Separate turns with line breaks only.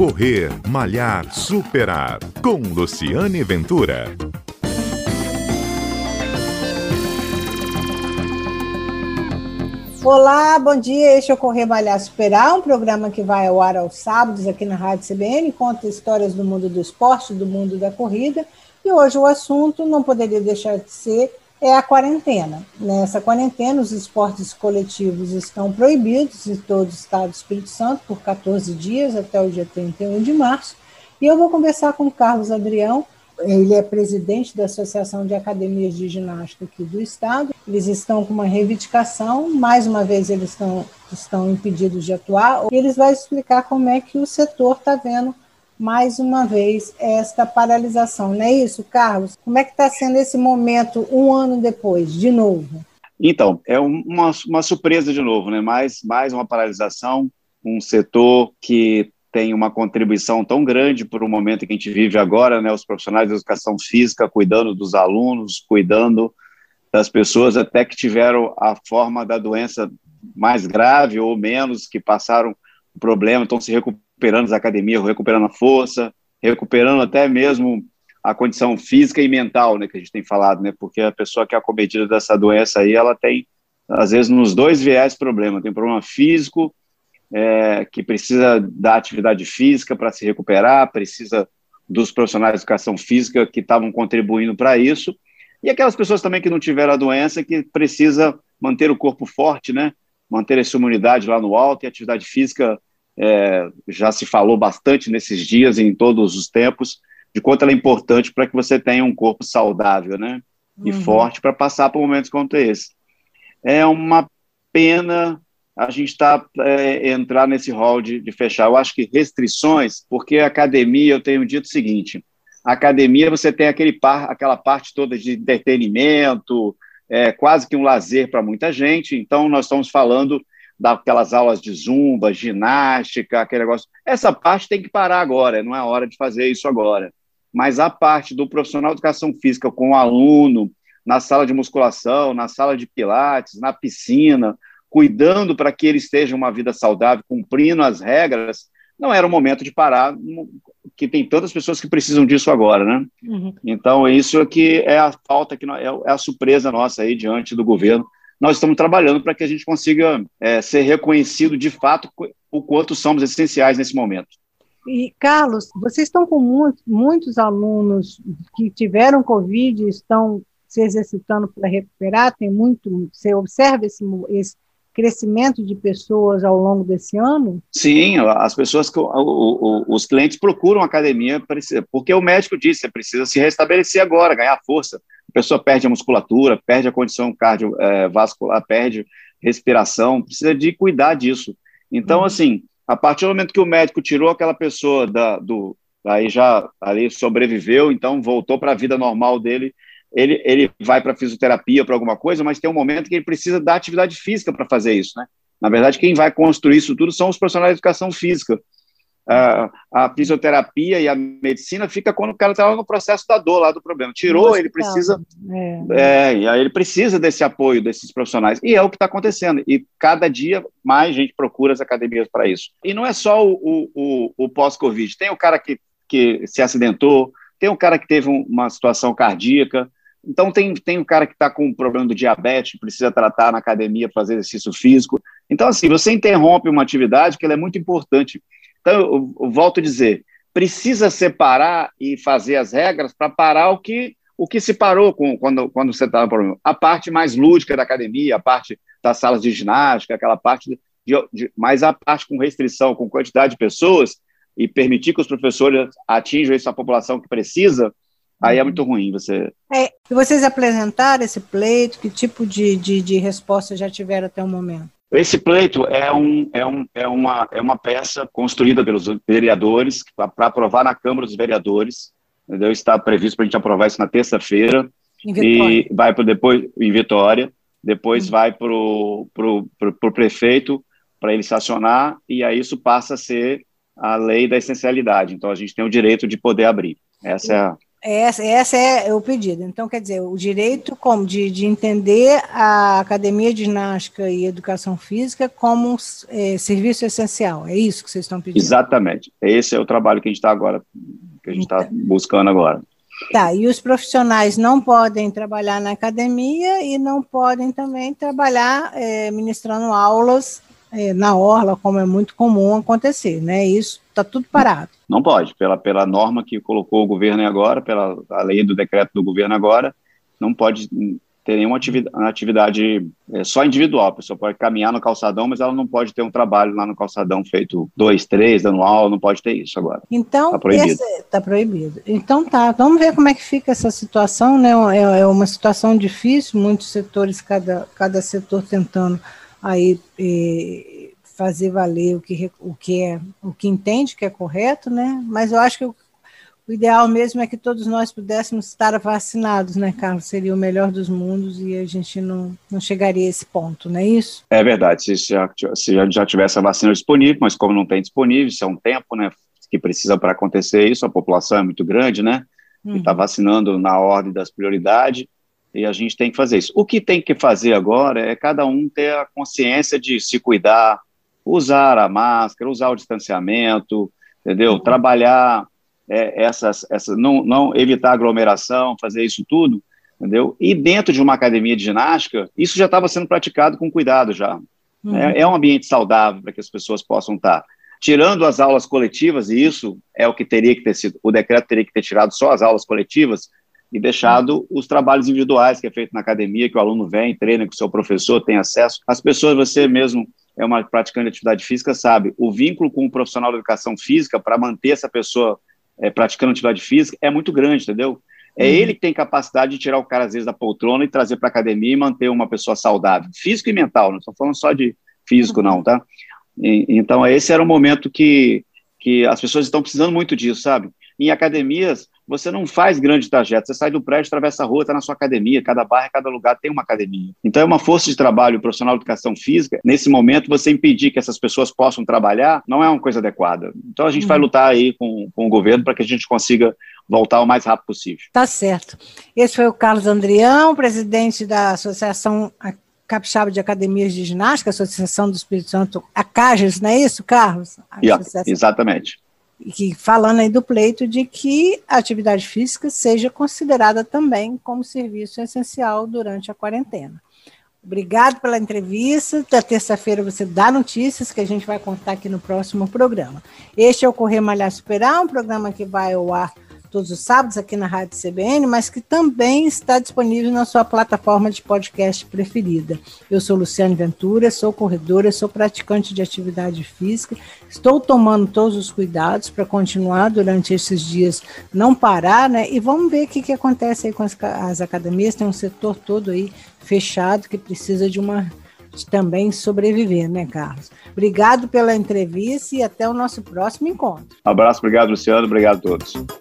Correr, Malhar, Superar. Com Luciane Ventura.
Olá, bom dia. Este é o Correr Malhar Superar, um programa que vai ao ar aos sábados aqui na Rádio CBN, conta histórias do mundo do esporte, do mundo da corrida. E hoje o assunto não poderia deixar de ser é a quarentena. Nessa quarentena, os esportes coletivos estão proibidos em todo o estado do Espírito Santo por 14 dias, até o dia 31 de março. E eu vou conversar com o Carlos Adrião, ele é presidente da Associação de Academias de Ginástica aqui do Estado. Eles estão com uma reivindicação, mais uma vez eles estão, estão impedidos de atuar. E eles vão explicar como é que o setor está vendo mais uma vez esta paralisação. Não é isso, Carlos? Como é que está sendo esse momento um ano depois, de novo?
Então, é uma, uma surpresa de novo, né? Mais, mais uma paralisação, um setor que tem uma contribuição tão grande para o momento que a gente vive agora, né? Os profissionais de educação física cuidando dos alunos, cuidando das pessoas até que tiveram a forma da doença mais grave ou menos, que passaram o problema, estão se recuperando recuperando as academias, recuperando a força, recuperando até mesmo a condição física e mental, né, que a gente tem falado, né, porque a pessoa que é acometida dessa doença aí, ela tem, às vezes, nos dois viés problema, tem problema físico, é, que precisa da atividade física para se recuperar, precisa dos profissionais de educação física que estavam contribuindo para isso, e aquelas pessoas também que não tiveram a doença, que precisa manter o corpo forte, né, manter essa imunidade lá no alto, e atividade física é, já se falou bastante nesses dias, em todos os tempos, de quanto ela é importante para que você tenha um corpo saudável, né? E uhum. forte para passar por momentos como esse. É uma pena a gente tá, é, entrar nesse rol de, de fechar. Eu acho que restrições, porque a academia, eu tenho dito o seguinte, a academia você tem aquele par, aquela parte toda de entretenimento, é, quase que um lazer para muita gente, então nós estamos falando daquelas aulas de zumba, ginástica, aquele negócio. Essa parte tem que parar agora, não é hora de fazer isso agora. Mas a parte do profissional de educação física com o aluno, na sala de musculação, na sala de pilates, na piscina, cuidando para que ele esteja uma vida saudável, cumprindo as regras, não era o momento de parar, que tem tantas pessoas que precisam disso agora, né? Uhum. Então, isso aqui é a falta, que é, é a surpresa nossa aí diante do governo, nós estamos trabalhando para que a gente consiga é, ser reconhecido de fato o quanto somos essenciais nesse momento.
E, Carlos, vocês estão com muitos, muitos alunos que tiveram Covid e estão se exercitando para recuperar? Tem muito, você observa esse, esse crescimento de pessoas ao longo desse ano?
Sim, as pessoas, os clientes procuram academia porque o médico disse, você precisa se restabelecer agora, ganhar força. A pessoa perde a musculatura, perde a condição cardiovascular, perde respiração, precisa de cuidar disso. Então, uhum. assim, a partir do momento que o médico tirou aquela pessoa da, do, aí já ali sobreviveu, então voltou para a vida normal dele, ele, ele vai para fisioterapia, para alguma coisa, mas tem um momento que ele precisa da atividade física para fazer isso, né? Na verdade, quem vai construir isso tudo são os profissionais de educação física. A fisioterapia e a medicina fica quando o cara está no processo da dor lá do problema. Tirou, ele precisa. É. É, e aí ele precisa desse apoio desses profissionais. E é o que está acontecendo. E cada dia mais gente procura as academias para isso. E não é só o, o, o pós-Covid. Tem o cara que, que se acidentou, tem o cara que teve uma situação cardíaca, então, tem, tem um cara que está com um problema do diabetes, precisa tratar na academia, fazer exercício físico. Então, assim, você interrompe uma atividade que é muito importante. Então, eu, eu volto a dizer, precisa separar e fazer as regras para parar o que, o que se parou com, quando, quando você está no problema. A parte mais lúdica da academia, a parte das salas de ginástica, aquela parte de, de, mas a parte com restrição, com quantidade de pessoas, e permitir que os professores atinjam essa população que precisa, Aí é muito ruim você.
É, e vocês apresentaram esse pleito? Que tipo de, de, de resposta já tiveram até o momento?
Esse pleito é, um, é, um, é, uma, é uma peça construída pelos vereadores para aprovar na Câmara dos Vereadores. Entendeu? Está previsto para a gente aprovar isso na terça-feira. E vai para depois em Vitória. Depois hum. vai para o prefeito para ele sancionar, e aí isso passa a ser a lei da essencialidade. Então a gente tem o direito de poder abrir. Essa é a
Essa, essa é o pedido. Então, quer dizer, o direito como de, de entender a academia de ginástica e educação física como um é, serviço essencial. É isso que vocês estão pedindo?
Exatamente. Esse é o trabalho que a gente está agora, que a gente está então, buscando agora.
Tá, e os profissionais não podem trabalhar na academia e não podem também trabalhar é, ministrando aulas é, na orla, como é muito comum acontecer, né? Isso está tudo parado.
Não pode, pela, pela norma que colocou o governo agora, pela a lei do decreto do governo agora, não pode ter nenhuma atividade, atividade é, só individual. A pessoa pode caminhar no calçadão, mas ela não pode ter um trabalho lá no calçadão feito dois, três, anual, não pode ter isso agora.
Então, está proibido. Tá proibido. Então tá, vamos ver como é que fica essa situação, né? É, é uma situação difícil, muitos setores, cada, cada setor tentando aí eh, fazer valer o que, o que é o que entende que é correto, né? Mas eu acho que o, o ideal mesmo é que todos nós pudéssemos estar vacinados, né, Carlos? Seria o melhor dos mundos e a gente não, não chegaria a esse ponto, não é isso?
É verdade. Se já, se já tivesse a vacina disponível, mas como não tem disponível, isso é um tempo, né? Que precisa para acontecer isso, a população é muito grande, né? Uhum. E está vacinando na ordem das prioridades e a gente tem que fazer isso. O que tem que fazer agora é cada um ter a consciência de se cuidar, usar a máscara, usar o distanciamento, entendeu? Uhum. Trabalhar é, essas, essas não, não evitar aglomeração, fazer isso tudo, entendeu? E dentro de uma academia de ginástica, isso já estava sendo praticado com cuidado já. Uhum. É, é um ambiente saudável para que as pessoas possam estar. Tirando as aulas coletivas, e isso é o que teria que ter sido, o decreto teria que ter tirado só as aulas coletivas, e deixado os trabalhos individuais que é feito na academia, que o aluno vem, treina com o seu professor, tem acesso. As pessoas, você mesmo é uma praticante de atividade física, sabe, o vínculo com o profissional de educação física para manter essa pessoa é, praticando atividade física é muito grande, entendeu? É uhum. ele que tem capacidade de tirar o cara, às vezes, da poltrona e trazer para a academia e manter uma pessoa saudável, físico e mental, não estou falando só de físico, não, tá? E, então, esse era um momento que, que as pessoas estão precisando muito disso, sabe? Em academias, você não faz grande trajeto, você sai do prédio, atravessa a rua, está na sua academia, cada bairro, cada lugar tem uma academia. Então é uma força de trabalho profissional de educação física, nesse momento você impedir que essas pessoas possam trabalhar não é uma coisa adequada. Então a gente uhum. vai lutar aí com, com o governo para que a gente consiga voltar o mais rápido possível.
Tá certo. Esse foi o Carlos Andrião, presidente da Associação Capixaba de Academias de Ginástica, Associação do Espírito Santo, a CAGES, não é isso, Carlos?
Yeah, exatamente
que falando aí do pleito de que a atividade física seja considerada também como serviço essencial durante a quarentena. Obrigado pela entrevista. Da terça-feira você dá notícias que a gente vai contar aqui no próximo programa. Este é o Correr Malhar Superar, um programa que vai ao ar todos os sábados aqui na Rádio CBN, mas que também está disponível na sua plataforma de podcast preferida. Eu sou Luciane Ventura, sou corredora, sou praticante de atividade física, estou tomando todos os cuidados para continuar durante esses dias, não parar, né? E vamos ver o que, que acontece aí com as, as academias, tem um setor todo aí fechado que precisa de uma também sobreviver, né, Carlos? Obrigado pela entrevista e até o nosso próximo encontro.
Um abraço, obrigado, Luciano, obrigado a todos.